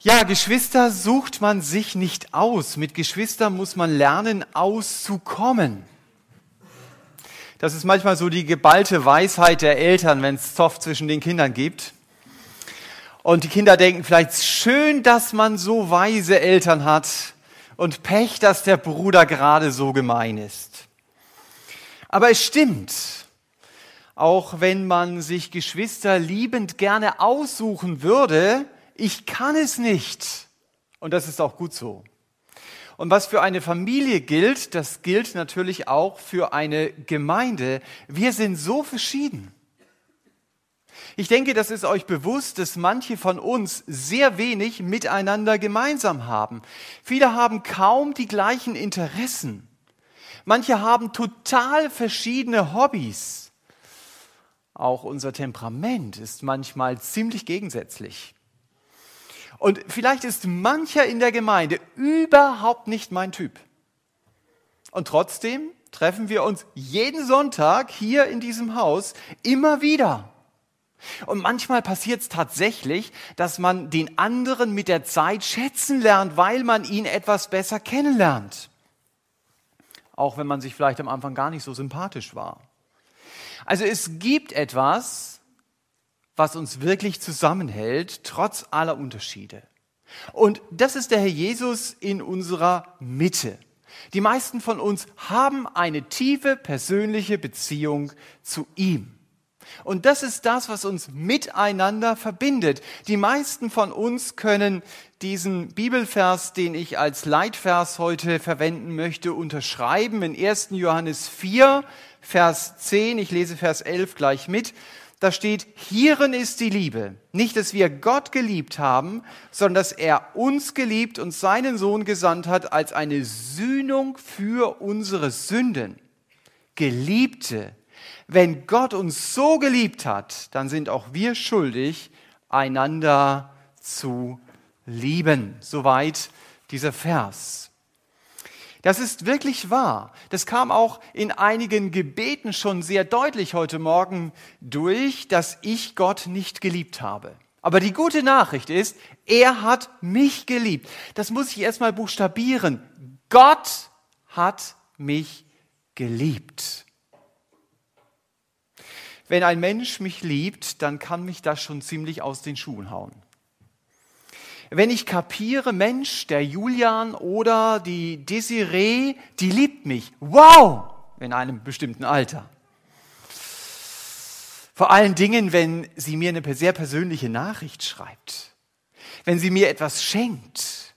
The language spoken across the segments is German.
Ja, Geschwister sucht man sich nicht aus. Mit Geschwistern muss man lernen, auszukommen. Das ist manchmal so die geballte Weisheit der Eltern, wenn es Zoff zwischen den Kindern gibt. Und die Kinder denken vielleicht schön, dass man so weise Eltern hat und Pech, dass der Bruder gerade so gemein ist. Aber es stimmt, auch wenn man sich Geschwister liebend gerne aussuchen würde, ich kann es nicht. Und das ist auch gut so. Und was für eine Familie gilt, das gilt natürlich auch für eine Gemeinde. Wir sind so verschieden. Ich denke, das ist euch bewusst, dass manche von uns sehr wenig miteinander gemeinsam haben. Viele haben kaum die gleichen Interessen. Manche haben total verschiedene Hobbys. Auch unser Temperament ist manchmal ziemlich gegensätzlich. Und vielleicht ist mancher in der Gemeinde überhaupt nicht mein Typ. Und trotzdem treffen wir uns jeden Sonntag hier in diesem Haus immer wieder. Und manchmal passiert es tatsächlich, dass man den anderen mit der Zeit schätzen lernt, weil man ihn etwas besser kennenlernt. Auch wenn man sich vielleicht am Anfang gar nicht so sympathisch war. Also es gibt etwas, was uns wirklich zusammenhält, trotz aller Unterschiede. Und das ist der Herr Jesus in unserer Mitte. Die meisten von uns haben eine tiefe persönliche Beziehung zu ihm. Und das ist das, was uns miteinander verbindet. Die meisten von uns können diesen Bibelvers, den ich als Leitvers heute verwenden möchte, unterschreiben in 1. Johannes 4, Vers 10. Ich lese Vers 11 gleich mit da steht, hierin ist die Liebe. Nicht, dass wir Gott geliebt haben, sondern dass er uns geliebt und seinen Sohn gesandt hat als eine Sühnung für unsere Sünden. Geliebte, wenn Gott uns so geliebt hat, dann sind auch wir schuldig, einander zu lieben. Soweit dieser Vers. Das ist wirklich wahr. Das kam auch in einigen Gebeten schon sehr deutlich heute Morgen durch, dass ich Gott nicht geliebt habe. Aber die gute Nachricht ist, er hat mich geliebt. Das muss ich erstmal buchstabieren. Gott hat mich geliebt. Wenn ein Mensch mich liebt, dann kann mich das schon ziemlich aus den Schuhen hauen wenn ich kapiere, Mensch, der Julian oder die Desiree, die liebt mich. Wow! In einem bestimmten Alter. Vor allen Dingen, wenn sie mir eine sehr persönliche Nachricht schreibt. Wenn sie mir etwas schenkt.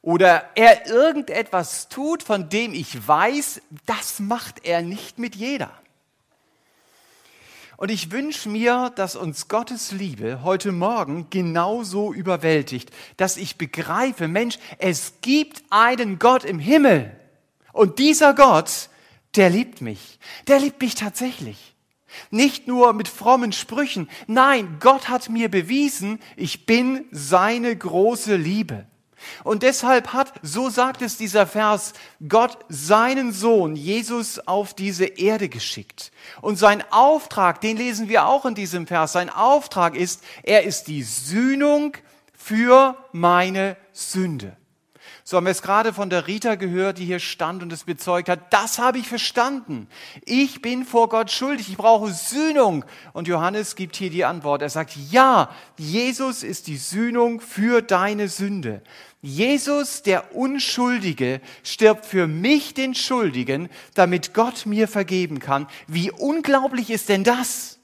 Oder er irgendetwas tut, von dem ich weiß, das macht er nicht mit jeder. Und ich wünsche mir, dass uns Gottes Liebe heute Morgen genauso überwältigt, dass ich begreife, Mensch, es gibt einen Gott im Himmel. Und dieser Gott, der liebt mich. Der liebt mich tatsächlich. Nicht nur mit frommen Sprüchen. Nein, Gott hat mir bewiesen, ich bin seine große Liebe. Und deshalb hat, so sagt es dieser Vers, Gott seinen Sohn Jesus auf diese Erde geschickt. Und sein Auftrag, den lesen wir auch in diesem Vers, sein Auftrag ist, er ist die Sühnung für meine Sünde. So haben wir es gerade von der Rita gehört, die hier stand und es bezeugt hat. Das habe ich verstanden. Ich bin vor Gott schuldig. Ich brauche Sühnung. Und Johannes gibt hier die Antwort. Er sagt, ja, Jesus ist die Sühnung für deine Sünde. Jesus, der Unschuldige, stirbt für mich, den Schuldigen, damit Gott mir vergeben kann. Wie unglaublich ist denn das?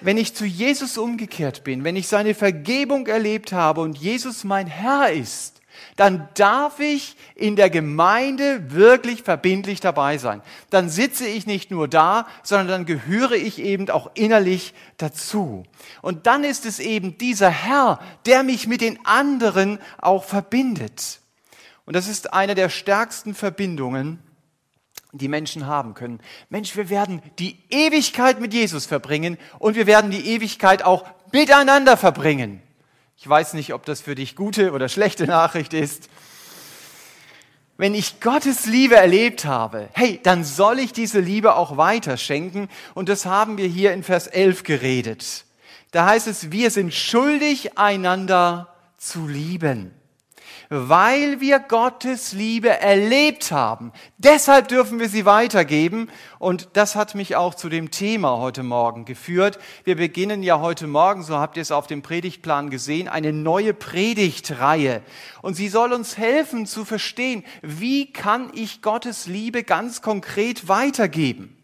Wenn ich zu Jesus umgekehrt bin, wenn ich seine Vergebung erlebt habe und Jesus mein Herr ist, dann darf ich in der Gemeinde wirklich verbindlich dabei sein. Dann sitze ich nicht nur da, sondern dann gehöre ich eben auch innerlich dazu. Und dann ist es eben dieser Herr, der mich mit den anderen auch verbindet. Und das ist eine der stärksten Verbindungen, die Menschen haben können. Mensch, wir werden die Ewigkeit mit Jesus verbringen und wir werden die Ewigkeit auch miteinander verbringen. Ich weiß nicht, ob das für dich gute oder schlechte Nachricht ist. Wenn ich Gottes Liebe erlebt habe, hey, dann soll ich diese Liebe auch weiterschenken. Und das haben wir hier in Vers 11 geredet. Da heißt es, wir sind schuldig, einander zu lieben weil wir Gottes Liebe erlebt haben. Deshalb dürfen wir sie weitergeben. Und das hat mich auch zu dem Thema heute Morgen geführt. Wir beginnen ja heute Morgen, so habt ihr es auf dem Predigtplan gesehen, eine neue Predigtreihe. Und sie soll uns helfen zu verstehen, wie kann ich Gottes Liebe ganz konkret weitergeben.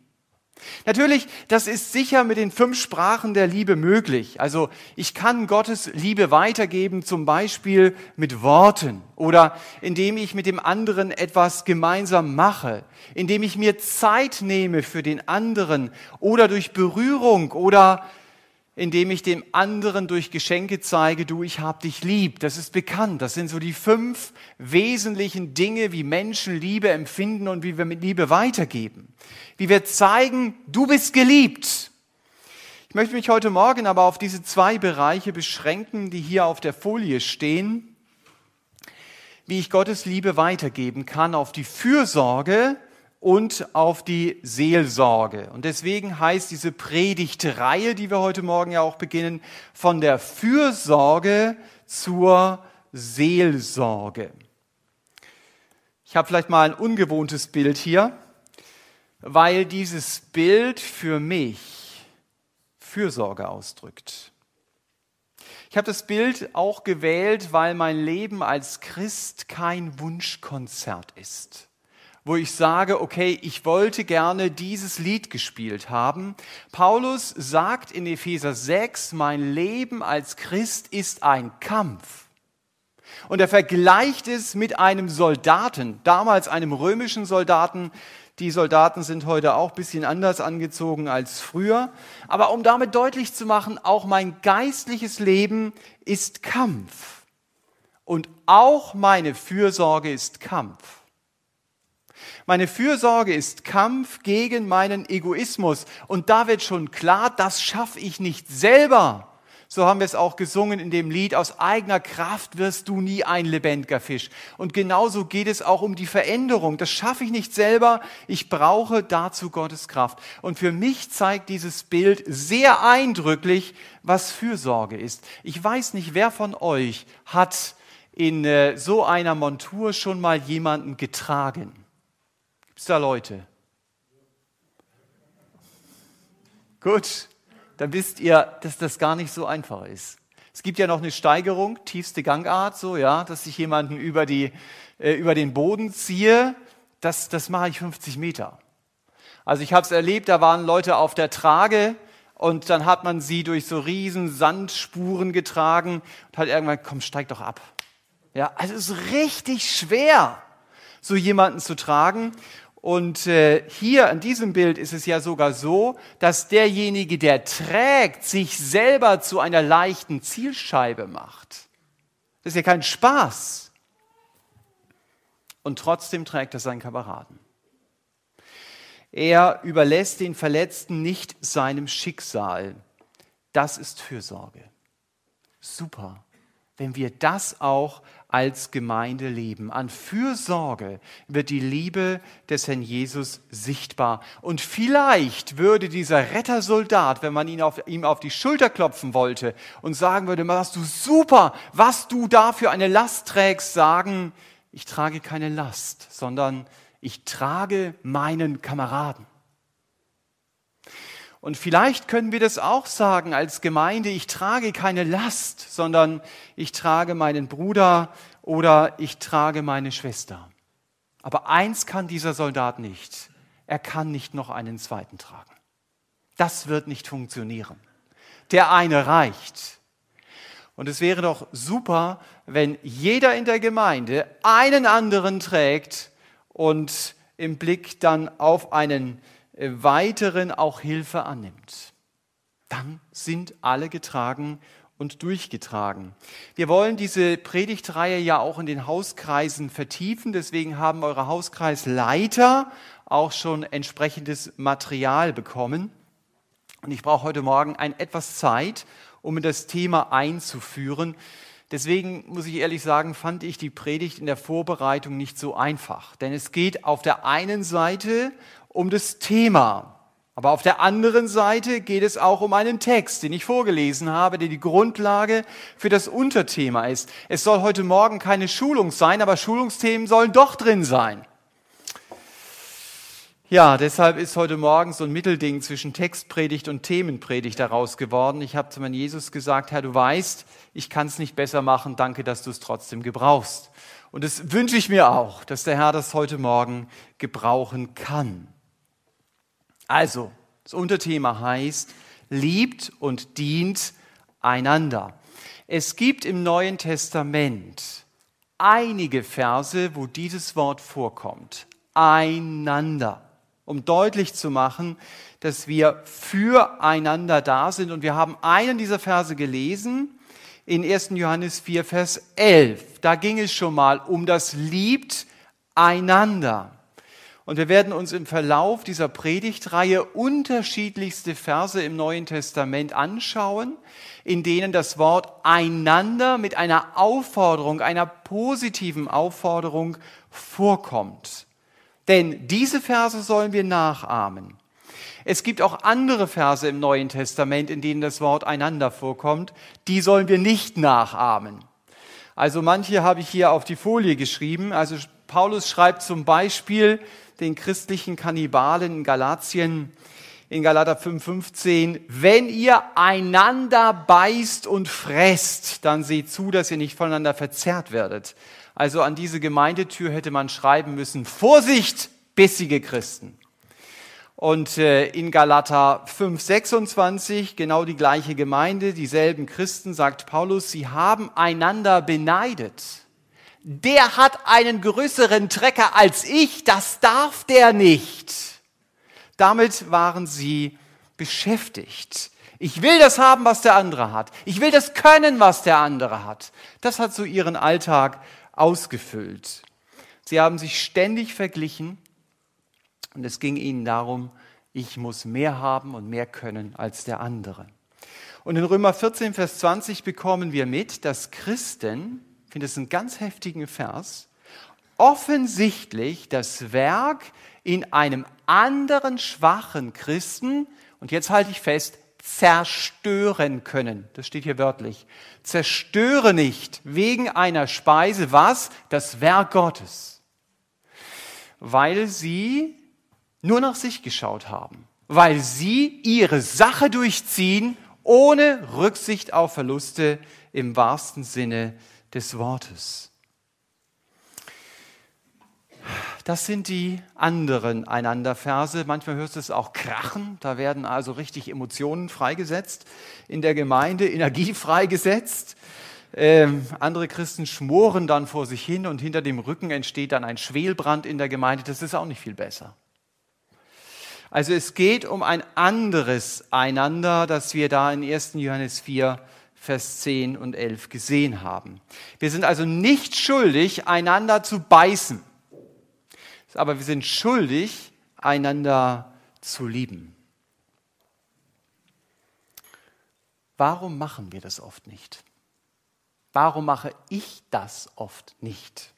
Natürlich, das ist sicher mit den fünf Sprachen der Liebe möglich. Also ich kann Gottes Liebe weitergeben, zum Beispiel mit Worten oder indem ich mit dem anderen etwas gemeinsam mache, indem ich mir Zeit nehme für den anderen oder durch Berührung oder indem ich dem anderen durch Geschenke zeige, du, ich hab dich lieb. Das ist bekannt. Das sind so die fünf wesentlichen Dinge, wie Menschen Liebe empfinden und wie wir mit Liebe weitergeben. Wie wir zeigen, du bist geliebt. Ich möchte mich heute Morgen aber auf diese zwei Bereiche beschränken, die hier auf der Folie stehen. Wie ich Gottes Liebe weitergeben kann, auf die Fürsorge, und auf die Seelsorge. Und deswegen heißt diese Predigtreihe, die wir heute Morgen ja auch beginnen, von der Fürsorge zur Seelsorge. Ich habe vielleicht mal ein ungewohntes Bild hier, weil dieses Bild für mich Fürsorge ausdrückt. Ich habe das Bild auch gewählt, weil mein Leben als Christ kein Wunschkonzert ist wo ich sage, okay, ich wollte gerne dieses Lied gespielt haben. Paulus sagt in Epheser 6, mein Leben als Christ ist ein Kampf. Und er vergleicht es mit einem Soldaten, damals einem römischen Soldaten. Die Soldaten sind heute auch ein bisschen anders angezogen als früher. Aber um damit deutlich zu machen, auch mein geistliches Leben ist Kampf. Und auch meine Fürsorge ist Kampf. Meine Fürsorge ist Kampf gegen meinen Egoismus. Und da wird schon klar, das schaffe ich nicht selber. So haben wir es auch gesungen in dem Lied, aus eigener Kraft wirst du nie ein lebendiger Fisch. Und genauso geht es auch um die Veränderung. Das schaffe ich nicht selber, ich brauche dazu Gottes Kraft. Und für mich zeigt dieses Bild sehr eindrücklich, was Fürsorge ist. Ich weiß nicht, wer von euch hat in äh, so einer Montur schon mal jemanden getragen. Gibt es da Leute? Gut, dann wisst ihr, dass das gar nicht so einfach ist. Es gibt ja noch eine Steigerung, tiefste Gangart, so ja, dass ich jemanden über, die, äh, über den Boden ziehe. Das, das mache ich 50 Meter. Also ich habe es erlebt, da waren Leute auf der Trage und dann hat man sie durch so riesen Sandspuren getragen und hat irgendwann, komm, steig doch ab. Ja, also es ist richtig schwer, so jemanden zu tragen. Und äh, hier an diesem Bild ist es ja sogar so, dass derjenige, der trägt, sich selber zu einer leichten Zielscheibe macht. Das ist ja kein Spaß. Und trotzdem trägt er seinen Kameraden. Er überlässt den Verletzten nicht seinem Schicksal. Das ist Fürsorge. Super, wenn wir das auch als Gemeinde leben. An Fürsorge wird die Liebe des Herrn Jesus sichtbar. Und vielleicht würde dieser Rettersoldat, wenn man ihn auf, ihm auf die Schulter klopfen wollte und sagen würde, machst du super, was du da für eine Last trägst, sagen, ich trage keine Last, sondern ich trage meinen Kameraden. Und vielleicht können wir das auch sagen als Gemeinde, ich trage keine Last, sondern ich trage meinen Bruder oder ich trage meine Schwester. Aber eins kann dieser Soldat nicht. Er kann nicht noch einen zweiten tragen. Das wird nicht funktionieren. Der eine reicht. Und es wäre doch super, wenn jeder in der Gemeinde einen anderen trägt und im Blick dann auf einen weiteren auch Hilfe annimmt. Dann sind alle getragen und durchgetragen. Wir wollen diese Predigtreihe ja auch in den Hauskreisen vertiefen. Deswegen haben eure Hauskreisleiter auch schon entsprechendes Material bekommen. Und ich brauche heute Morgen ein etwas Zeit, um in das Thema einzuführen. Deswegen muss ich ehrlich sagen, fand ich die Predigt in der Vorbereitung nicht so einfach. Denn es geht auf der einen Seite um das Thema. Aber auf der anderen Seite geht es auch um einen Text, den ich vorgelesen habe, der die Grundlage für das Unterthema ist. Es soll heute Morgen keine Schulung sein, aber Schulungsthemen sollen doch drin sein. Ja, deshalb ist heute Morgen so ein Mittelding zwischen Textpredigt und Themenpredigt daraus geworden. Ich habe zu meinem Jesus gesagt, Herr, du weißt, ich kann es nicht besser machen, danke, dass du es trotzdem gebrauchst. Und das wünsche ich mir auch, dass der Herr das heute Morgen gebrauchen kann. Also, das Unterthema heißt, liebt und dient einander. Es gibt im Neuen Testament einige Verse, wo dieses Wort vorkommt. Einander. Um deutlich zu machen, dass wir füreinander da sind. Und wir haben einen dieser Verse gelesen in 1. Johannes 4, Vers 11. Da ging es schon mal um das Liebt einander. Und wir werden uns im Verlauf dieser Predigtreihe unterschiedlichste Verse im Neuen Testament anschauen, in denen das Wort einander mit einer Aufforderung, einer positiven Aufforderung vorkommt. Denn diese Verse sollen wir nachahmen. Es gibt auch andere Verse im Neuen Testament, in denen das Wort einander vorkommt. Die sollen wir nicht nachahmen. Also manche habe ich hier auf die Folie geschrieben. Also Paulus schreibt zum Beispiel den christlichen Kannibalen in Galatien, in Galater 5,15, wenn ihr einander beißt und fresst, dann seht zu, dass ihr nicht voneinander verzerrt werdet. Also an diese Gemeindetür hätte man schreiben müssen, Vorsicht, bissige Christen. Und äh, in Galater 5,26, genau die gleiche Gemeinde, dieselben Christen, sagt Paulus, sie haben einander beneidet der hat einen größeren Trecker als ich, das darf der nicht. Damit waren sie beschäftigt. Ich will das haben, was der andere hat. Ich will das können, was der andere hat. Das hat so ihren Alltag ausgefüllt. Sie haben sich ständig verglichen und es ging ihnen darum, ich muss mehr haben und mehr können als der andere. Und in Römer 14, Vers 20 bekommen wir mit, dass Christen ich finde es einen ganz heftigen Vers, offensichtlich das Werk in einem anderen schwachen Christen, und jetzt halte ich fest, zerstören können. Das steht hier wörtlich. Zerstöre nicht wegen einer Speise was? Das Werk Gottes. Weil sie nur nach sich geschaut haben. Weil sie ihre Sache durchziehen, ohne Rücksicht auf Verluste im wahrsten Sinne des Wortes. Das sind die anderen Einanderverse. Manchmal hörst du es auch krachen. Da werden also richtig Emotionen freigesetzt in der Gemeinde, Energie freigesetzt. Ähm, andere Christen schmoren dann vor sich hin und hinter dem Rücken entsteht dann ein Schwelbrand in der Gemeinde. Das ist auch nicht viel besser. Also es geht um ein anderes Einander, das wir da in 1. Johannes 4 Vers 10 und 11 gesehen haben. Wir sind also nicht schuldig, einander zu beißen, aber wir sind schuldig, einander zu lieben. Warum machen wir das oft nicht? Warum mache ich das oft nicht?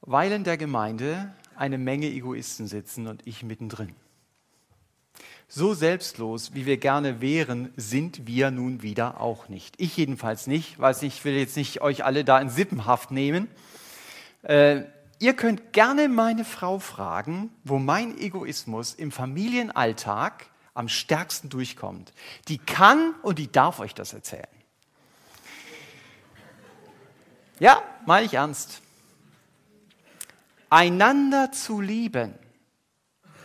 Weil in der Gemeinde eine Menge Egoisten sitzen und ich mittendrin. So selbstlos, wie wir gerne wären, sind wir nun wieder auch nicht. Ich jedenfalls nicht, weil ich will jetzt nicht euch alle da in Sippenhaft nehmen. Äh, ihr könnt gerne meine Frau fragen, wo mein Egoismus im Familienalltag am stärksten durchkommt. Die kann und die darf euch das erzählen. Ja, meine ich ernst. Einander zu lieben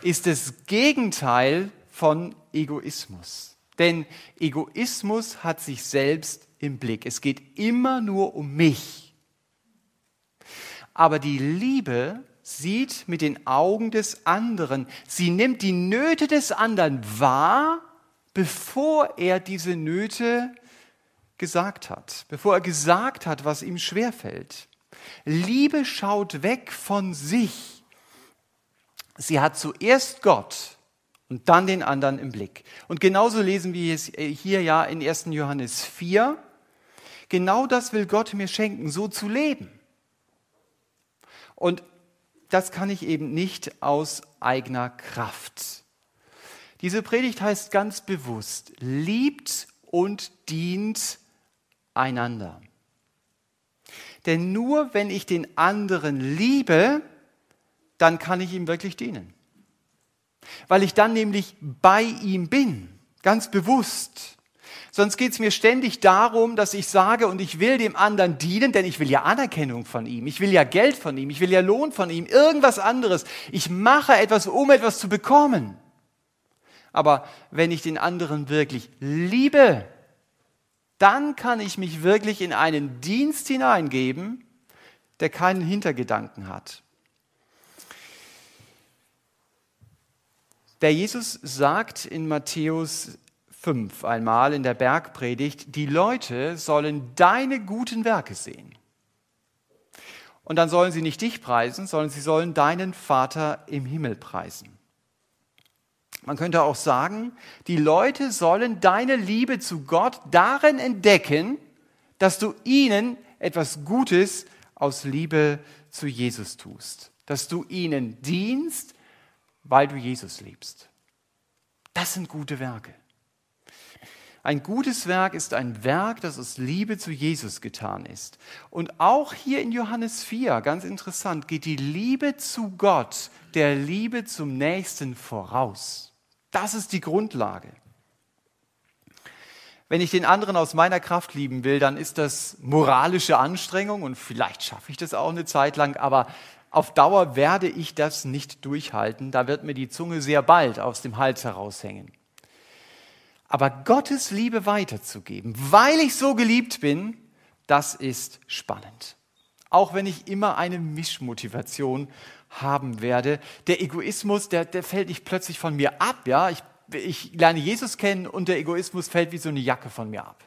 ist das Gegenteil von Egoismus. Denn Egoismus hat sich selbst im Blick. Es geht immer nur um mich. Aber die Liebe sieht mit den Augen des anderen. Sie nimmt die Nöte des anderen wahr, bevor er diese Nöte gesagt hat, bevor er gesagt hat, was ihm schwerfällt. Liebe schaut weg von sich. Sie hat zuerst Gott und dann den anderen im Blick. Und genauso lesen wir es hier ja in 1. Johannes 4. Genau das will Gott mir schenken, so zu leben. Und das kann ich eben nicht aus eigener Kraft. Diese Predigt heißt ganz bewusst, liebt und dient einander. Denn nur wenn ich den anderen liebe, dann kann ich ihm wirklich dienen. Weil ich dann nämlich bei ihm bin, ganz bewusst. Sonst geht es mir ständig darum, dass ich sage, und ich will dem anderen dienen, denn ich will ja Anerkennung von ihm, ich will ja Geld von ihm, ich will ja Lohn von ihm, irgendwas anderes. Ich mache etwas, um etwas zu bekommen. Aber wenn ich den anderen wirklich liebe, dann kann ich mich wirklich in einen Dienst hineingeben, der keinen Hintergedanken hat. Der Jesus sagt in Matthäus 5 einmal in der Bergpredigt, die Leute sollen deine guten Werke sehen. Und dann sollen sie nicht dich preisen, sondern sie sollen deinen Vater im Himmel preisen. Man könnte auch sagen, die Leute sollen deine Liebe zu Gott darin entdecken, dass du ihnen etwas Gutes aus Liebe zu Jesus tust. Dass du ihnen dienst, weil du Jesus liebst. Das sind gute Werke. Ein gutes Werk ist ein Werk, das aus Liebe zu Jesus getan ist. Und auch hier in Johannes 4, ganz interessant, geht die Liebe zu Gott der Liebe zum Nächsten voraus. Das ist die Grundlage. Wenn ich den anderen aus meiner Kraft lieben will, dann ist das moralische Anstrengung und vielleicht schaffe ich das auch eine Zeit lang, aber auf Dauer werde ich das nicht durchhalten. Da wird mir die Zunge sehr bald aus dem Hals heraushängen. Aber Gottes Liebe weiterzugeben, weil ich so geliebt bin, das ist spannend. Auch wenn ich immer eine Mischmotivation haben werde. Der Egoismus, der, der fällt nicht plötzlich von mir ab. Ja? Ich, ich lerne Jesus kennen und der Egoismus fällt wie so eine Jacke von mir ab.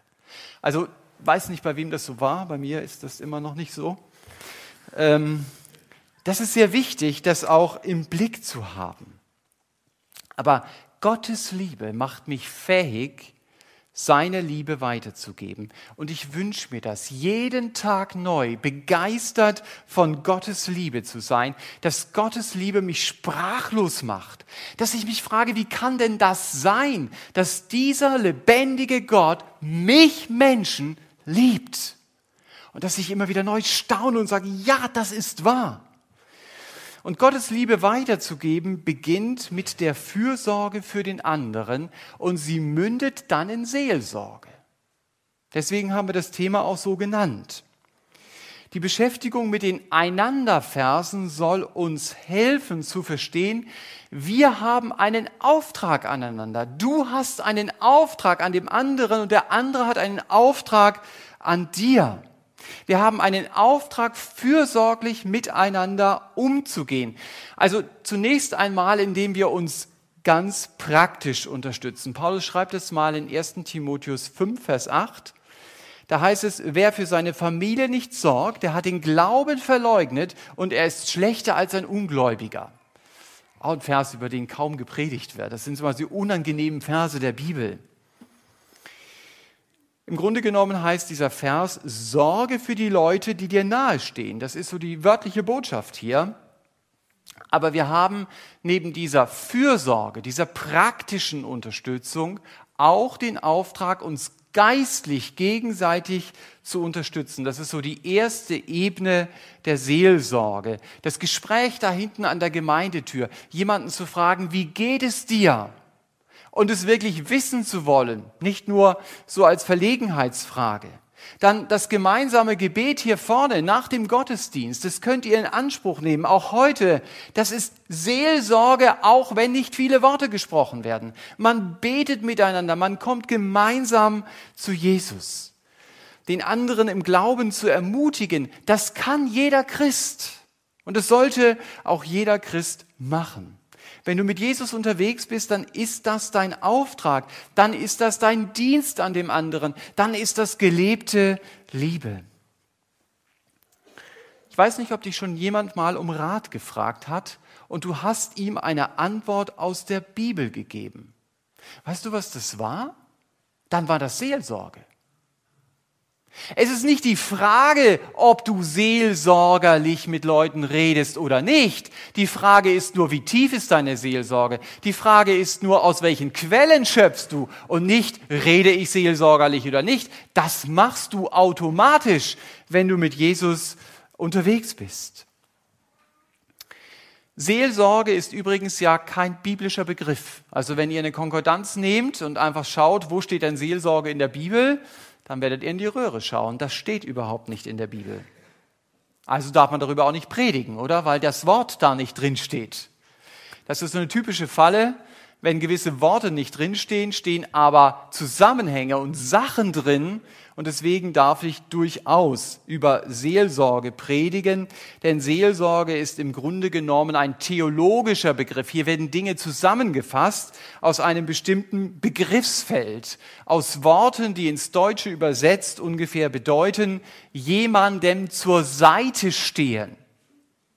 Also weiß nicht, bei wem das so war. Bei mir ist das immer noch nicht so. Ähm, das ist sehr wichtig, das auch im Blick zu haben. Aber Gottes Liebe macht mich fähig, seine Liebe weiterzugeben. Und ich wünsche mir das, jeden Tag neu begeistert von Gottes Liebe zu sein, dass Gottes Liebe mich sprachlos macht, dass ich mich frage, wie kann denn das sein, dass dieser lebendige Gott mich Menschen liebt? Und dass ich immer wieder neu staune und sage, ja, das ist wahr. Und Gottes Liebe weiterzugeben beginnt mit der Fürsorge für den anderen und sie mündet dann in Seelsorge. Deswegen haben wir das Thema auch so genannt. Die Beschäftigung mit den Einanderversen soll uns helfen zu verstehen, wir haben einen Auftrag aneinander. Du hast einen Auftrag an dem anderen und der andere hat einen Auftrag an dir. Wir haben einen Auftrag, fürsorglich miteinander umzugehen. Also zunächst einmal, indem wir uns ganz praktisch unterstützen. Paulus schreibt es mal in 1 Timotheus 5, Vers 8. Da heißt es, wer für seine Familie nicht sorgt, der hat den Glauben verleugnet und er ist schlechter als ein Ungläubiger. Auch ein Vers, über den kaum gepredigt wird. Das sind so die unangenehmen Verse der Bibel. Im Grunde genommen heißt dieser Vers, sorge für die Leute, die dir nahestehen. Das ist so die wörtliche Botschaft hier. Aber wir haben neben dieser Fürsorge, dieser praktischen Unterstützung auch den Auftrag, uns geistlich gegenseitig zu unterstützen. Das ist so die erste Ebene der Seelsorge. Das Gespräch da hinten an der Gemeindetür, jemanden zu fragen, wie geht es dir? Und es wirklich wissen zu wollen, nicht nur so als Verlegenheitsfrage. Dann das gemeinsame Gebet hier vorne nach dem Gottesdienst, das könnt ihr in Anspruch nehmen, auch heute. Das ist Seelsorge, auch wenn nicht viele Worte gesprochen werden. Man betet miteinander, man kommt gemeinsam zu Jesus. Den anderen im Glauben zu ermutigen, das kann jeder Christ. Und das sollte auch jeder Christ machen. Wenn du mit Jesus unterwegs bist, dann ist das dein Auftrag, dann ist das dein Dienst an dem anderen, dann ist das gelebte Liebe. Ich weiß nicht, ob dich schon jemand mal um Rat gefragt hat und du hast ihm eine Antwort aus der Bibel gegeben. Weißt du, was das war? Dann war das Seelsorge. Es ist nicht die Frage, ob du seelsorgerlich mit Leuten redest oder nicht. Die Frage ist nur, wie tief ist deine Seelsorge? Die Frage ist nur, aus welchen Quellen schöpfst du? Und nicht, rede ich seelsorgerlich oder nicht. Das machst du automatisch, wenn du mit Jesus unterwegs bist. Seelsorge ist übrigens ja kein biblischer Begriff. Also wenn ihr eine Konkordanz nehmt und einfach schaut, wo steht denn Seelsorge in der Bibel, dann werdet ihr in die Röhre schauen. Das steht überhaupt nicht in der Bibel. Also darf man darüber auch nicht predigen, oder? Weil das Wort da nicht drin steht. Das ist so eine typische Falle. Wenn gewisse Worte nicht drinstehen, stehen aber Zusammenhänge und Sachen drin, und deswegen darf ich durchaus über Seelsorge predigen, denn Seelsorge ist im Grunde genommen ein theologischer Begriff. Hier werden Dinge zusammengefasst aus einem bestimmten Begriffsfeld, aus Worten, die ins Deutsche übersetzt ungefähr bedeuten, jemandem zur Seite stehen.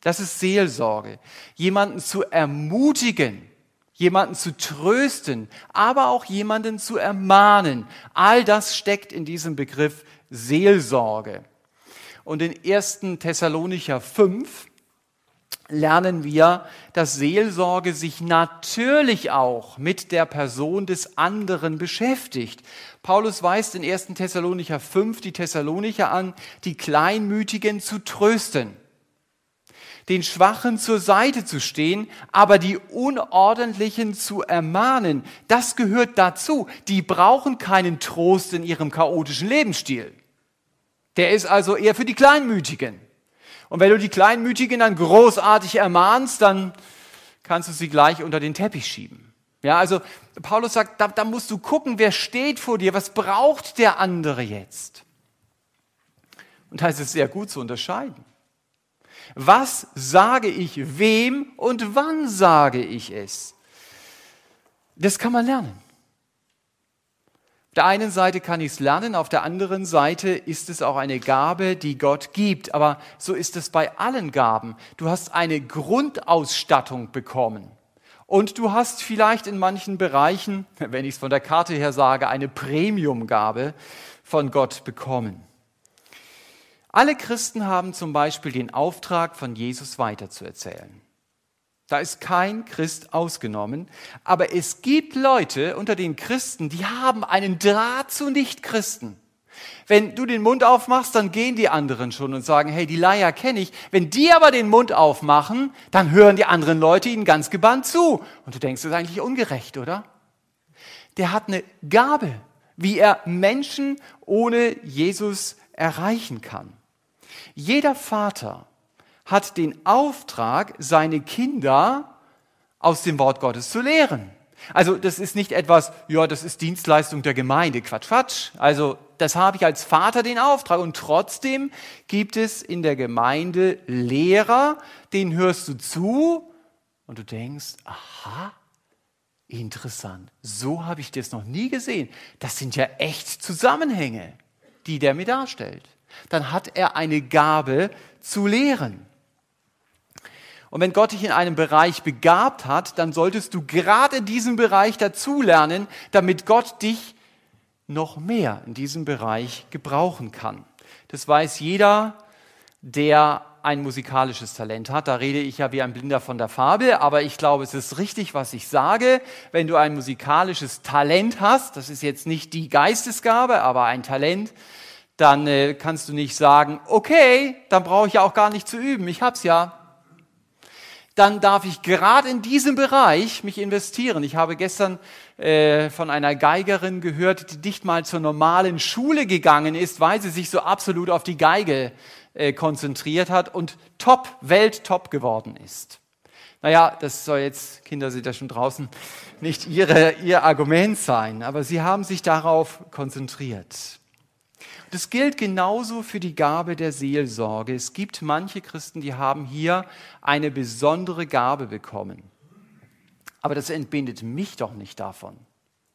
Das ist Seelsorge. Jemanden zu ermutigen, jemanden zu trösten, aber auch jemanden zu ermahnen. All das steckt in diesem Begriff Seelsorge. Und in 1. Thessalonicher 5 lernen wir, dass Seelsorge sich natürlich auch mit der Person des anderen beschäftigt. Paulus weist in 1. Thessalonicher 5 die Thessalonicher an, die Kleinmütigen zu trösten den Schwachen zur Seite zu stehen, aber die Unordentlichen zu ermahnen. Das gehört dazu. Die brauchen keinen Trost in ihrem chaotischen Lebensstil. Der ist also eher für die Kleinmütigen. Und wenn du die Kleinmütigen dann großartig ermahnst, dann kannst du sie gleich unter den Teppich schieben. Ja, also Paulus sagt, da, da musst du gucken, wer steht vor dir, was braucht der andere jetzt? Und da ist es sehr gut zu unterscheiden. Was sage ich wem und wann sage ich es? Das kann man lernen. Auf der einen Seite kann ich es lernen, auf der anderen Seite ist es auch eine Gabe, die Gott gibt. Aber so ist es bei allen Gaben. Du hast eine Grundausstattung bekommen. Und du hast vielleicht in manchen Bereichen, wenn ich es von der Karte her sage, eine Premiumgabe von Gott bekommen. Alle Christen haben zum Beispiel den Auftrag, von Jesus weiterzuerzählen. Da ist kein Christ ausgenommen. Aber es gibt Leute unter den Christen, die haben einen Draht zu Nichtchristen. Wenn du den Mund aufmachst, dann gehen die anderen schon und sagen, hey, die Leier kenne ich. Wenn die aber den Mund aufmachen, dann hören die anderen Leute ihnen ganz gebannt zu. Und du denkst, das ist eigentlich ungerecht, oder? Der hat eine Gabe, wie er Menschen ohne Jesus erreichen kann. Jeder Vater hat den Auftrag, seine Kinder aus dem Wort Gottes zu lehren. Also das ist nicht etwas, ja, das ist Dienstleistung der Gemeinde, Quatsch, Quatsch. Also das habe ich als Vater den Auftrag und trotzdem gibt es in der Gemeinde Lehrer, denen hörst du zu und du denkst, aha, interessant, so habe ich das noch nie gesehen. Das sind ja echt Zusammenhänge, die der mir darstellt dann hat er eine Gabe zu lehren. Und wenn Gott dich in einem Bereich begabt hat, dann solltest du gerade in diesem Bereich dazulernen, damit Gott dich noch mehr in diesem Bereich gebrauchen kann. Das weiß jeder, der ein musikalisches Talent hat. Da rede ich ja wie ein Blinder von der Farbe, aber ich glaube, es ist richtig, was ich sage. Wenn du ein musikalisches Talent hast, das ist jetzt nicht die Geistesgabe, aber ein Talent, dann äh, kannst du nicht sagen, okay, dann brauche ich ja auch gar nicht zu üben, ich hab's ja. Dann darf ich gerade in diesem Bereich mich investieren. Ich habe gestern äh, von einer Geigerin gehört, die nicht mal zur normalen Schule gegangen ist, weil sie sich so absolut auf die Geige äh, konzentriert hat und top, Welttop geworden ist. Naja, das soll jetzt, Kinder sind ja schon draußen, nicht ihre, ihr Argument sein, aber sie haben sich darauf konzentriert. Das gilt genauso für die Gabe der Seelsorge. Es gibt manche Christen, die haben hier eine besondere Gabe bekommen. Aber das entbindet mich doch nicht davon,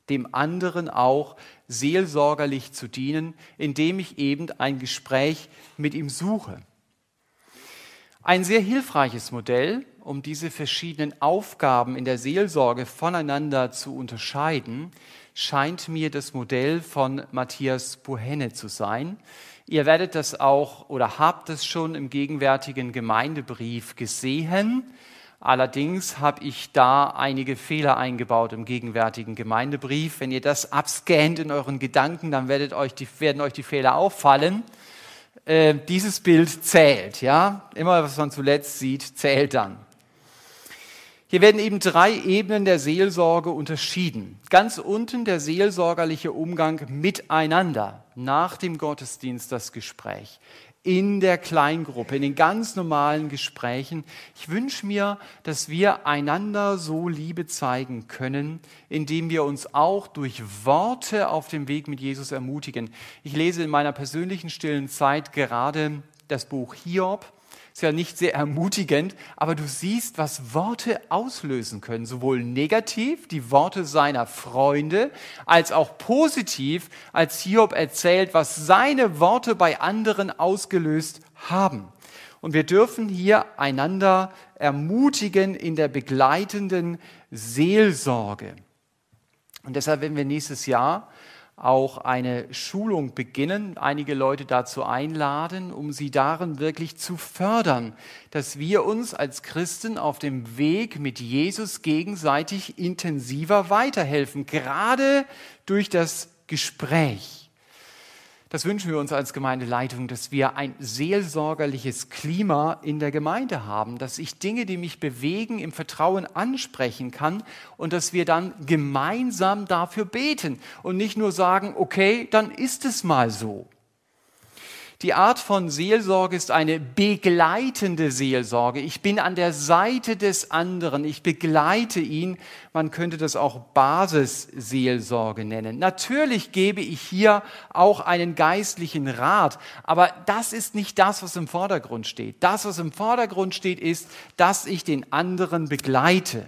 dem anderen auch seelsorgerlich zu dienen, indem ich eben ein Gespräch mit ihm suche. Ein sehr hilfreiches Modell, um diese verschiedenen Aufgaben in der Seelsorge voneinander zu unterscheiden, scheint mir das Modell von Matthias Buhenne zu sein. Ihr werdet das auch oder habt es schon im gegenwärtigen Gemeindebrief gesehen. Allerdings habe ich da einige Fehler eingebaut im gegenwärtigen Gemeindebrief. Wenn ihr das abscannt in euren Gedanken, dann euch die, werden euch die Fehler auffallen. Äh, dieses Bild zählt, ja. Immer was man zuletzt sieht, zählt dann. Hier werden eben drei Ebenen der Seelsorge unterschieden. Ganz unten der seelsorgerliche Umgang miteinander, nach dem Gottesdienst das Gespräch, in der Kleingruppe, in den ganz normalen Gesprächen. Ich wünsche mir, dass wir einander so Liebe zeigen können, indem wir uns auch durch Worte auf dem Weg mit Jesus ermutigen. Ich lese in meiner persönlichen stillen Zeit gerade das Buch Hiob ist ja nicht sehr ermutigend, aber du siehst, was Worte auslösen können, sowohl negativ, die Worte seiner Freunde, als auch positiv, als Hiob erzählt, was seine Worte bei anderen ausgelöst haben. Und wir dürfen hier einander ermutigen in der begleitenden Seelsorge. Und deshalb werden wir nächstes Jahr auch eine Schulung beginnen, einige Leute dazu einladen, um sie darin wirklich zu fördern, dass wir uns als Christen auf dem Weg mit Jesus gegenseitig intensiver weiterhelfen, gerade durch das Gespräch. Das wünschen wir uns als Gemeindeleitung, dass wir ein seelsorgerliches Klima in der Gemeinde haben, dass ich Dinge, die mich bewegen, im Vertrauen ansprechen kann und dass wir dann gemeinsam dafür beten und nicht nur sagen, okay, dann ist es mal so. Die Art von Seelsorge ist eine begleitende Seelsorge. Ich bin an der Seite des anderen. Ich begleite ihn. Man könnte das auch Basisseelsorge nennen. Natürlich gebe ich hier auch einen geistlichen Rat, aber das ist nicht das, was im Vordergrund steht. Das, was im Vordergrund steht, ist, dass ich den anderen begleite.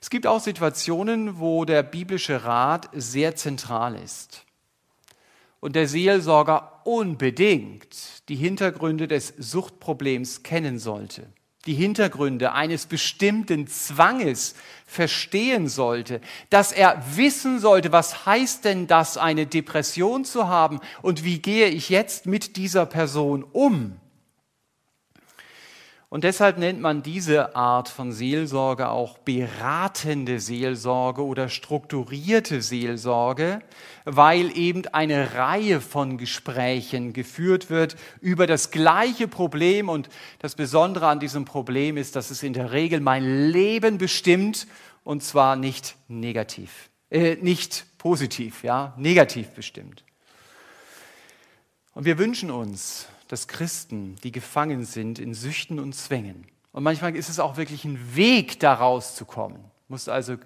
Es gibt auch Situationen, wo der biblische Rat sehr zentral ist und der Seelsorger unbedingt die Hintergründe des Suchtproblems kennen sollte, die Hintergründe eines bestimmten Zwanges verstehen sollte, dass er wissen sollte, was heißt denn das, eine Depression zu haben und wie gehe ich jetzt mit dieser Person um. Und deshalb nennt man diese Art von Seelsorge auch beratende Seelsorge oder strukturierte Seelsorge, weil eben eine Reihe von Gesprächen geführt wird über das gleiche Problem. Und das Besondere an diesem Problem ist, dass es in der Regel mein Leben bestimmt und zwar nicht negativ, äh, nicht positiv, ja, negativ bestimmt. Und wir wünschen uns, dass Christen, die gefangen sind in Süchten und Zwängen, und manchmal ist es auch wirklich ein Weg, da rauszukommen. Muss also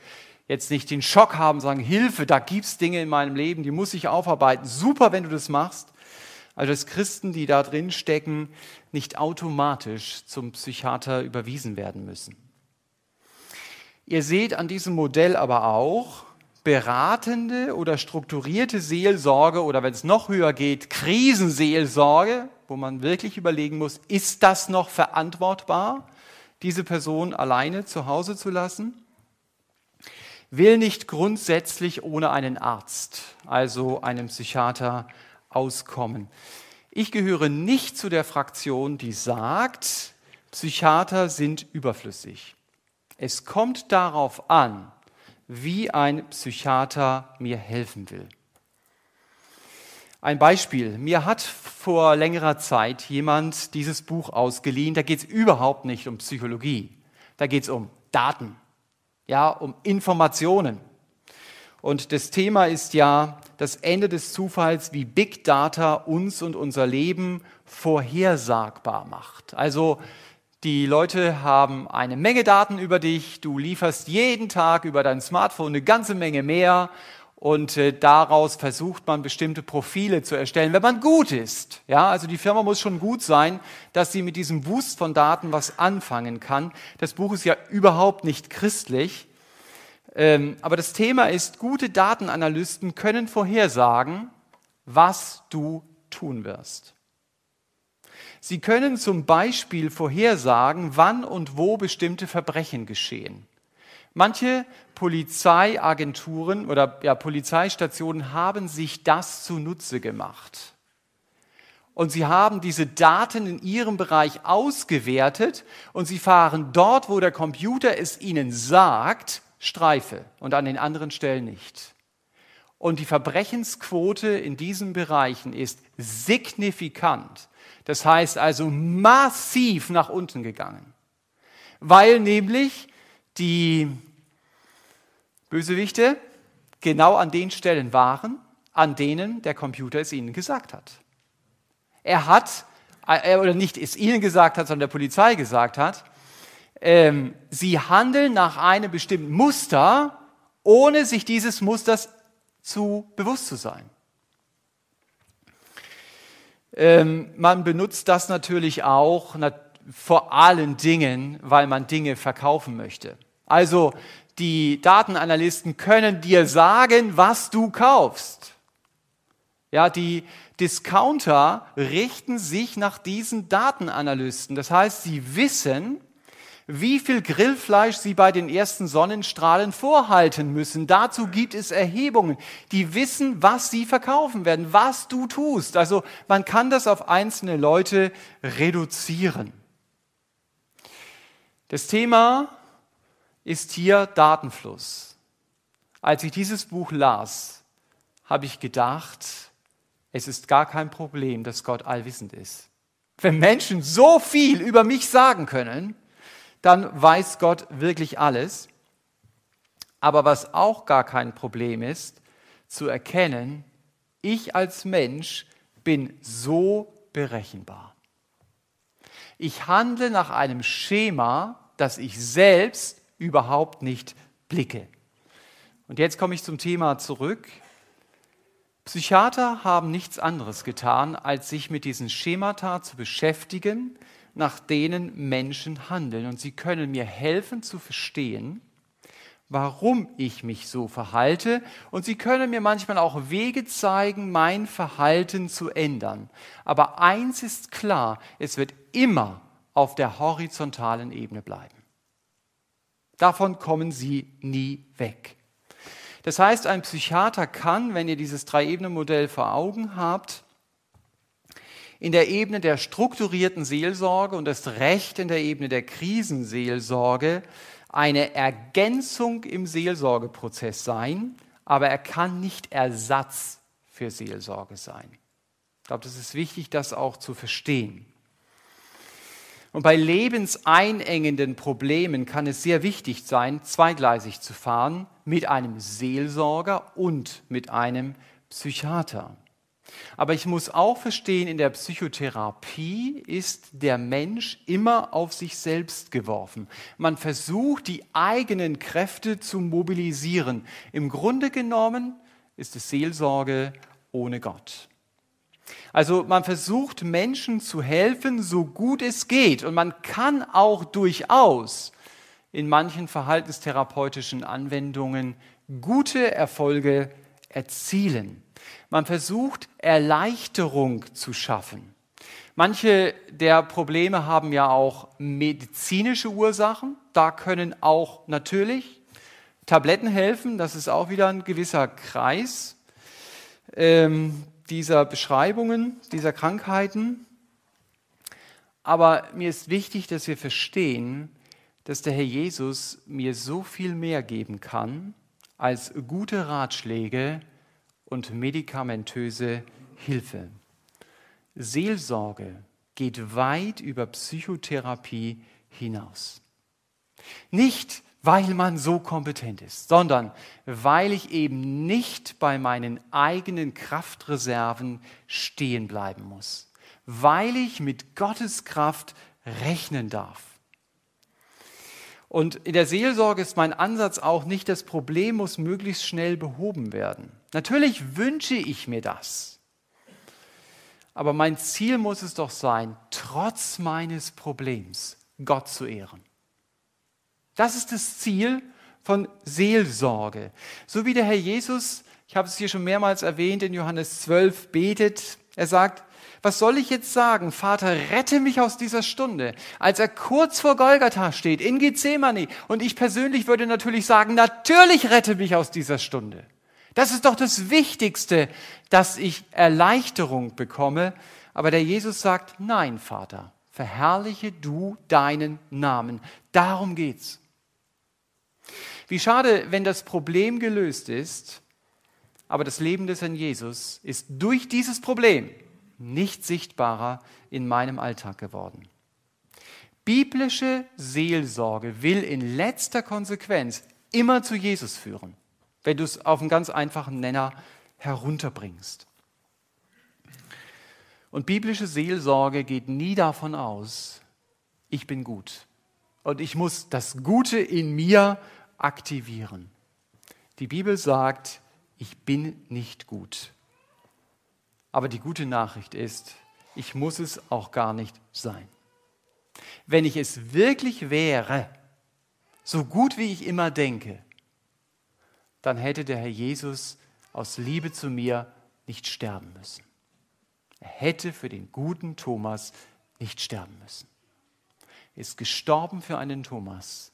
jetzt nicht den Schock haben, sagen, Hilfe, da gibt es Dinge in meinem Leben, die muss ich aufarbeiten. Super, wenn du das machst. Also dass Christen, die da drin stecken, nicht automatisch zum Psychiater überwiesen werden müssen. Ihr seht an diesem Modell aber auch, beratende oder strukturierte Seelsorge oder wenn es noch höher geht, Krisenseelsorge, wo man wirklich überlegen muss, ist das noch verantwortbar, diese Person alleine zu Hause zu lassen? Will nicht grundsätzlich ohne einen Arzt, also einen Psychiater, auskommen. Ich gehöre nicht zu der Fraktion, die sagt, Psychiater sind überflüssig. Es kommt darauf an, wie ein Psychiater mir helfen will. Ein Beispiel. Mir hat vor längerer Zeit jemand dieses Buch ausgeliehen. Da geht es überhaupt nicht um Psychologie. Da geht es um Daten, ja, um Informationen. Und das Thema ist ja das Ende des Zufalls, wie Big Data uns und unser Leben vorhersagbar macht. Also die Leute haben eine Menge Daten über dich. Du lieferst jeden Tag über dein Smartphone eine ganze Menge mehr. Und äh, daraus versucht man bestimmte Profile zu erstellen, wenn man gut ist. Ja, also die Firma muss schon gut sein, dass sie mit diesem Wust von Daten was anfangen kann. Das Buch ist ja überhaupt nicht christlich. Ähm, aber das Thema ist, gute Datenanalysten können vorhersagen, was du tun wirst. Sie können zum Beispiel vorhersagen, wann und wo bestimmte Verbrechen geschehen, Manche Polizeiagenturen oder ja, Polizeistationen haben sich das zunutze gemacht. Und sie haben diese Daten in ihrem Bereich ausgewertet und sie fahren dort, wo der Computer es ihnen sagt, Streife und an den anderen Stellen nicht. Und die Verbrechensquote in diesen Bereichen ist signifikant. Das heißt also massiv nach unten gegangen. Weil nämlich die Bösewichte genau an den Stellen waren, an denen der Computer es ihnen gesagt hat. Er hat, äh, oder nicht es ihnen gesagt hat, sondern der Polizei gesagt hat, ähm, sie handeln nach einem bestimmten Muster, ohne sich dieses Musters zu bewusst zu sein. Ähm, man benutzt das natürlich auch na, vor allen Dingen, weil man Dinge verkaufen möchte. Also die Datenanalysten können dir sagen, was du kaufst. Ja, die Discounter richten sich nach diesen Datenanalysten. Das heißt, sie wissen, wie viel Grillfleisch sie bei den ersten Sonnenstrahlen vorhalten müssen. Dazu gibt es Erhebungen, die wissen, was sie verkaufen werden, was du tust. Also man kann das auf einzelne Leute reduzieren. Das Thema ist hier Datenfluss. Als ich dieses Buch las, habe ich gedacht, es ist gar kein Problem, dass Gott allwissend ist. Wenn Menschen so viel über mich sagen können, dann weiß Gott wirklich alles. Aber was auch gar kein Problem ist, zu erkennen, ich als Mensch bin so berechenbar. Ich handle nach einem Schema, das ich selbst überhaupt nicht blicke. Und jetzt komme ich zum Thema zurück. Psychiater haben nichts anderes getan, als sich mit diesen Schemata zu beschäftigen, nach denen Menschen handeln. Und sie können mir helfen zu verstehen, warum ich mich so verhalte. Und sie können mir manchmal auch Wege zeigen, mein Verhalten zu ändern. Aber eins ist klar, es wird immer auf der horizontalen Ebene bleiben. Davon kommen sie nie weg. Das heißt, ein Psychiater kann, wenn ihr dieses Drei-Ebenen-Modell vor Augen habt, in der Ebene der strukturierten Seelsorge und das Recht in der Ebene der Krisenseelsorge eine Ergänzung im Seelsorgeprozess sein, aber er kann nicht Ersatz für Seelsorge sein. Ich glaube, das ist wichtig, das auch zu verstehen. Und bei lebenseinengenden Problemen kann es sehr wichtig sein, zweigleisig zu fahren mit einem Seelsorger und mit einem Psychiater. Aber ich muss auch verstehen, in der Psychotherapie ist der Mensch immer auf sich selbst geworfen. Man versucht, die eigenen Kräfte zu mobilisieren. Im Grunde genommen ist es Seelsorge ohne Gott. Also man versucht Menschen zu helfen, so gut es geht. Und man kann auch durchaus in manchen verhaltenstherapeutischen Anwendungen gute Erfolge erzielen. Man versucht Erleichterung zu schaffen. Manche der Probleme haben ja auch medizinische Ursachen. Da können auch natürlich Tabletten helfen. Das ist auch wieder ein gewisser Kreis ähm, dieser Beschreibungen, dieser Krankheiten. Aber mir ist wichtig, dass wir verstehen, dass der Herr Jesus mir so viel mehr geben kann als gute Ratschläge und medikamentöse Hilfe. Seelsorge geht weit über Psychotherapie hinaus. Nicht, weil man so kompetent ist, sondern weil ich eben nicht bei meinen eigenen Kraftreserven stehen bleiben muss, weil ich mit Gottes Kraft rechnen darf. Und in der Seelsorge ist mein Ansatz auch nicht, das Problem muss möglichst schnell behoben werden. Natürlich wünsche ich mir das. Aber mein Ziel muss es doch sein, trotz meines Problems Gott zu ehren. Das ist das Ziel von Seelsorge. So wie der Herr Jesus, ich habe es hier schon mehrmals erwähnt, in Johannes 12 betet, er sagt, Was soll ich jetzt sagen? Vater, rette mich aus dieser Stunde. Als er kurz vor Golgatha steht, in Gethsemane. Und ich persönlich würde natürlich sagen, natürlich rette mich aus dieser Stunde. Das ist doch das Wichtigste, dass ich Erleichterung bekomme. Aber der Jesus sagt, nein, Vater, verherrliche du deinen Namen. Darum geht's. Wie schade, wenn das Problem gelöst ist, aber das Leben des Herrn Jesus ist durch dieses Problem nicht sichtbarer in meinem Alltag geworden. Biblische Seelsorge will in letzter Konsequenz immer zu Jesus führen, wenn du es auf einen ganz einfachen Nenner herunterbringst. Und biblische Seelsorge geht nie davon aus, ich bin gut und ich muss das Gute in mir aktivieren. Die Bibel sagt, ich bin nicht gut. Aber die gute Nachricht ist, ich muss es auch gar nicht sein. Wenn ich es wirklich wäre, so gut wie ich immer denke, dann hätte der Herr Jesus aus Liebe zu mir nicht sterben müssen. Er hätte für den guten Thomas nicht sterben müssen. Er ist gestorben für einen Thomas,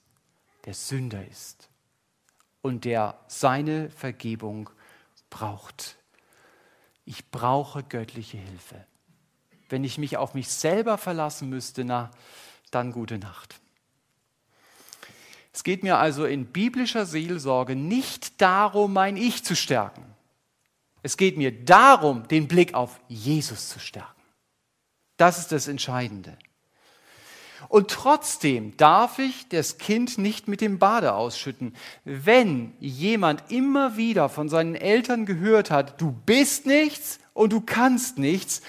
der Sünder ist und der seine Vergebung braucht ich brauche göttliche Hilfe. Wenn ich mich auf mich selber verlassen müsste, na, dann gute Nacht. Es geht mir also in biblischer Seelsorge nicht darum, mein Ich zu stärken. Es geht mir darum, den Blick auf Jesus zu stärken. Das ist das Entscheidende. Und trotzdem darf ich das Kind nicht mit dem Bade ausschütten. Wenn jemand immer wieder von seinen Eltern gehört hat, du bist nichts und du kannst nichts,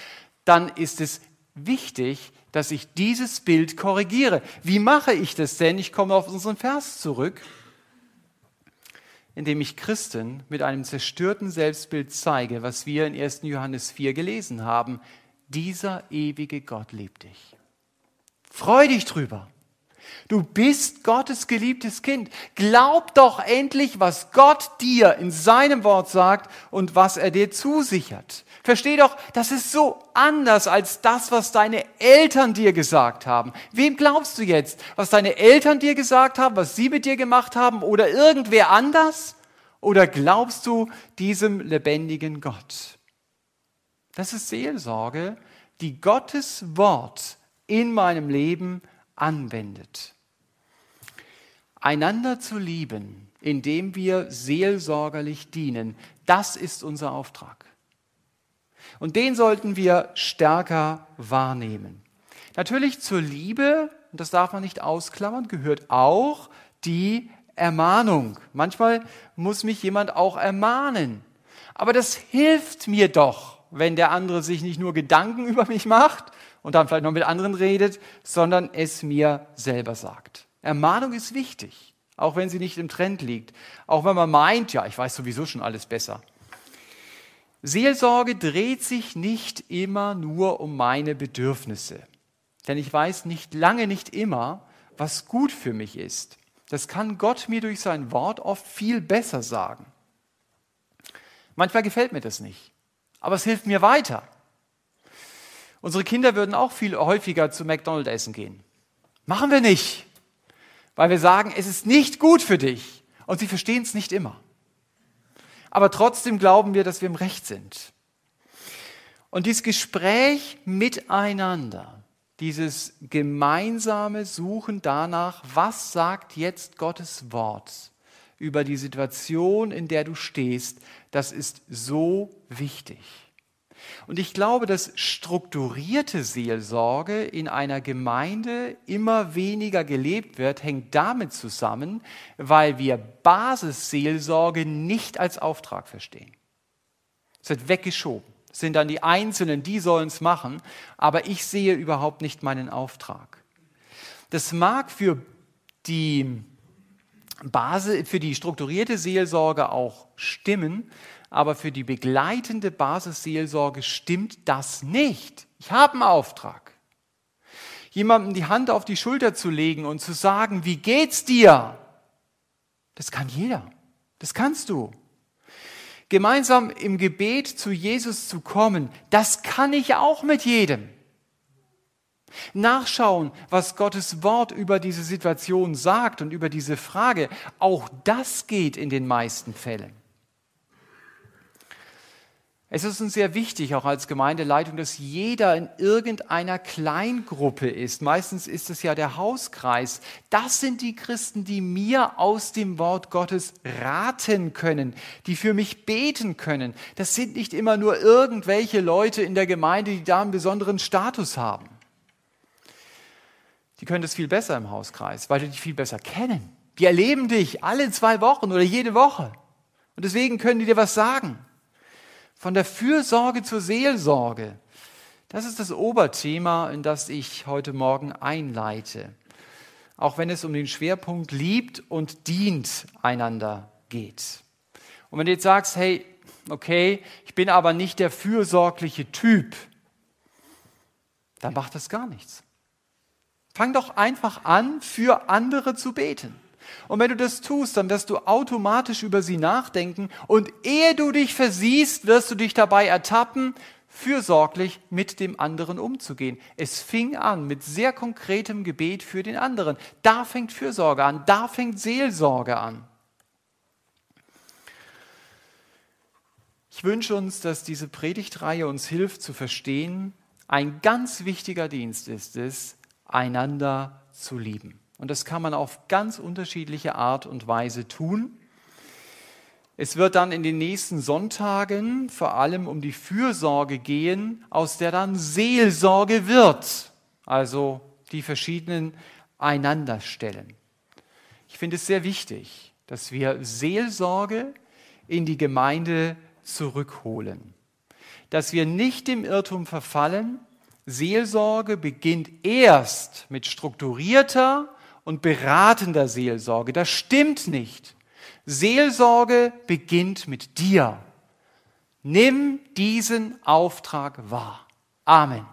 dann ist es wichtig, dass ich dieses Bild korrigiere. Wie mache ich das denn? Ich komme auf unseren Vers zurück, indem ich Christen mit einem zerstörten Selbstbild zeige, was wir in 1. Johannes 4 gelesen haben. Dieser ewige Gott liebt dich. Freu dich drüber. Du bist Gottes geliebtes Kind. Glaub doch endlich, was Gott dir in seinem Wort sagt und was er dir zusichert. Versteh doch, das ist so anders als das, was deine Eltern dir gesagt haben. Wem glaubst du jetzt? Was deine Eltern dir gesagt haben, was sie mit dir gemacht haben oder irgendwer anders? Oder glaubst du diesem lebendigen Gott? Das ist Seelsorge, die Gottes Wort in meinem Leben anwendet. Einander zu lieben, indem wir seelsorgerlich dienen, das ist unser Auftrag. Und den sollten wir stärker wahrnehmen. Natürlich zur Liebe, und das darf man nicht ausklammern, gehört auch die Ermahnung. Manchmal muss mich jemand auch ermahnen. Aber das hilft mir doch, wenn der andere sich nicht nur Gedanken über mich macht, und dann vielleicht noch mit anderen redet, sondern es mir selber sagt. Ermahnung ist wichtig, auch wenn sie nicht im Trend liegt, auch wenn man meint, ja, ich weiß sowieso schon alles besser. Seelsorge dreht sich nicht immer nur um meine Bedürfnisse, denn ich weiß nicht lange nicht immer, was gut für mich ist. Das kann Gott mir durch sein Wort oft viel besser sagen. Manchmal gefällt mir das nicht, aber es hilft mir weiter. Unsere Kinder würden auch viel häufiger zu McDonald's essen gehen. Machen wir nicht, weil wir sagen, es ist nicht gut für dich. Und sie verstehen es nicht immer. Aber trotzdem glauben wir, dass wir im Recht sind. Und dieses Gespräch miteinander, dieses gemeinsame Suchen danach, was sagt jetzt Gottes Wort über die Situation, in der du stehst, das ist so wichtig. Und ich glaube, dass strukturierte Seelsorge in einer Gemeinde immer weniger gelebt wird, hängt damit zusammen, weil wir Basisseelsorge nicht als Auftrag verstehen. Es wird weggeschoben. Es sind dann die Einzelnen, die sollen es machen, aber ich sehe überhaupt nicht meinen Auftrag. Das mag für die Basis, für die strukturierte Seelsorge auch stimmen, aber für die begleitende Basisseelsorge stimmt das nicht. Ich habe einen Auftrag. Jemandem die Hand auf die Schulter zu legen und zu sagen, wie geht's dir? Das kann jeder. Das kannst du. Gemeinsam im Gebet zu Jesus zu kommen, das kann ich auch mit jedem. Nachschauen, was Gottes Wort über diese Situation sagt und über diese Frage, auch das geht in den meisten Fällen. Es ist uns sehr wichtig, auch als Gemeindeleitung, dass jeder in irgendeiner Kleingruppe ist. Meistens ist es ja der Hauskreis. Das sind die Christen, die mir aus dem Wort Gottes raten können, die für mich beten können. Das sind nicht immer nur irgendwelche Leute in der Gemeinde, die da einen besonderen Status haben. Die können das viel besser im Hauskreis, weil die dich viel besser kennen. Die erleben dich alle zwei Wochen oder jede Woche. Und deswegen können die dir was sagen. Von der Fürsorge zur Seelsorge. Das ist das Oberthema, in das ich heute Morgen einleite. Auch wenn es um den Schwerpunkt liebt und dient einander geht. Und wenn du jetzt sagst, hey, okay, ich bin aber nicht der fürsorgliche Typ, dann macht das gar nichts. Fang doch einfach an, für andere zu beten. Und wenn du das tust, dann wirst du automatisch über sie nachdenken und ehe du dich versiehst, wirst du dich dabei ertappen, fürsorglich mit dem anderen umzugehen. Es fing an mit sehr konkretem Gebet für den anderen. Da fängt Fürsorge an, da fängt Seelsorge an. Ich wünsche uns, dass diese Predigtreihe uns hilft zu verstehen, ein ganz wichtiger Dienst ist es, einander zu lieben. Und das kann man auf ganz unterschiedliche Art und Weise tun. Es wird dann in den nächsten Sonntagen vor allem um die Fürsorge gehen, aus der dann Seelsorge wird. Also die verschiedenen Einanderstellen. Ich finde es sehr wichtig, dass wir Seelsorge in die Gemeinde zurückholen. Dass wir nicht dem Irrtum verfallen, Seelsorge beginnt erst mit strukturierter und beratender Seelsorge. Das stimmt nicht. Seelsorge beginnt mit dir. Nimm diesen Auftrag wahr. Amen.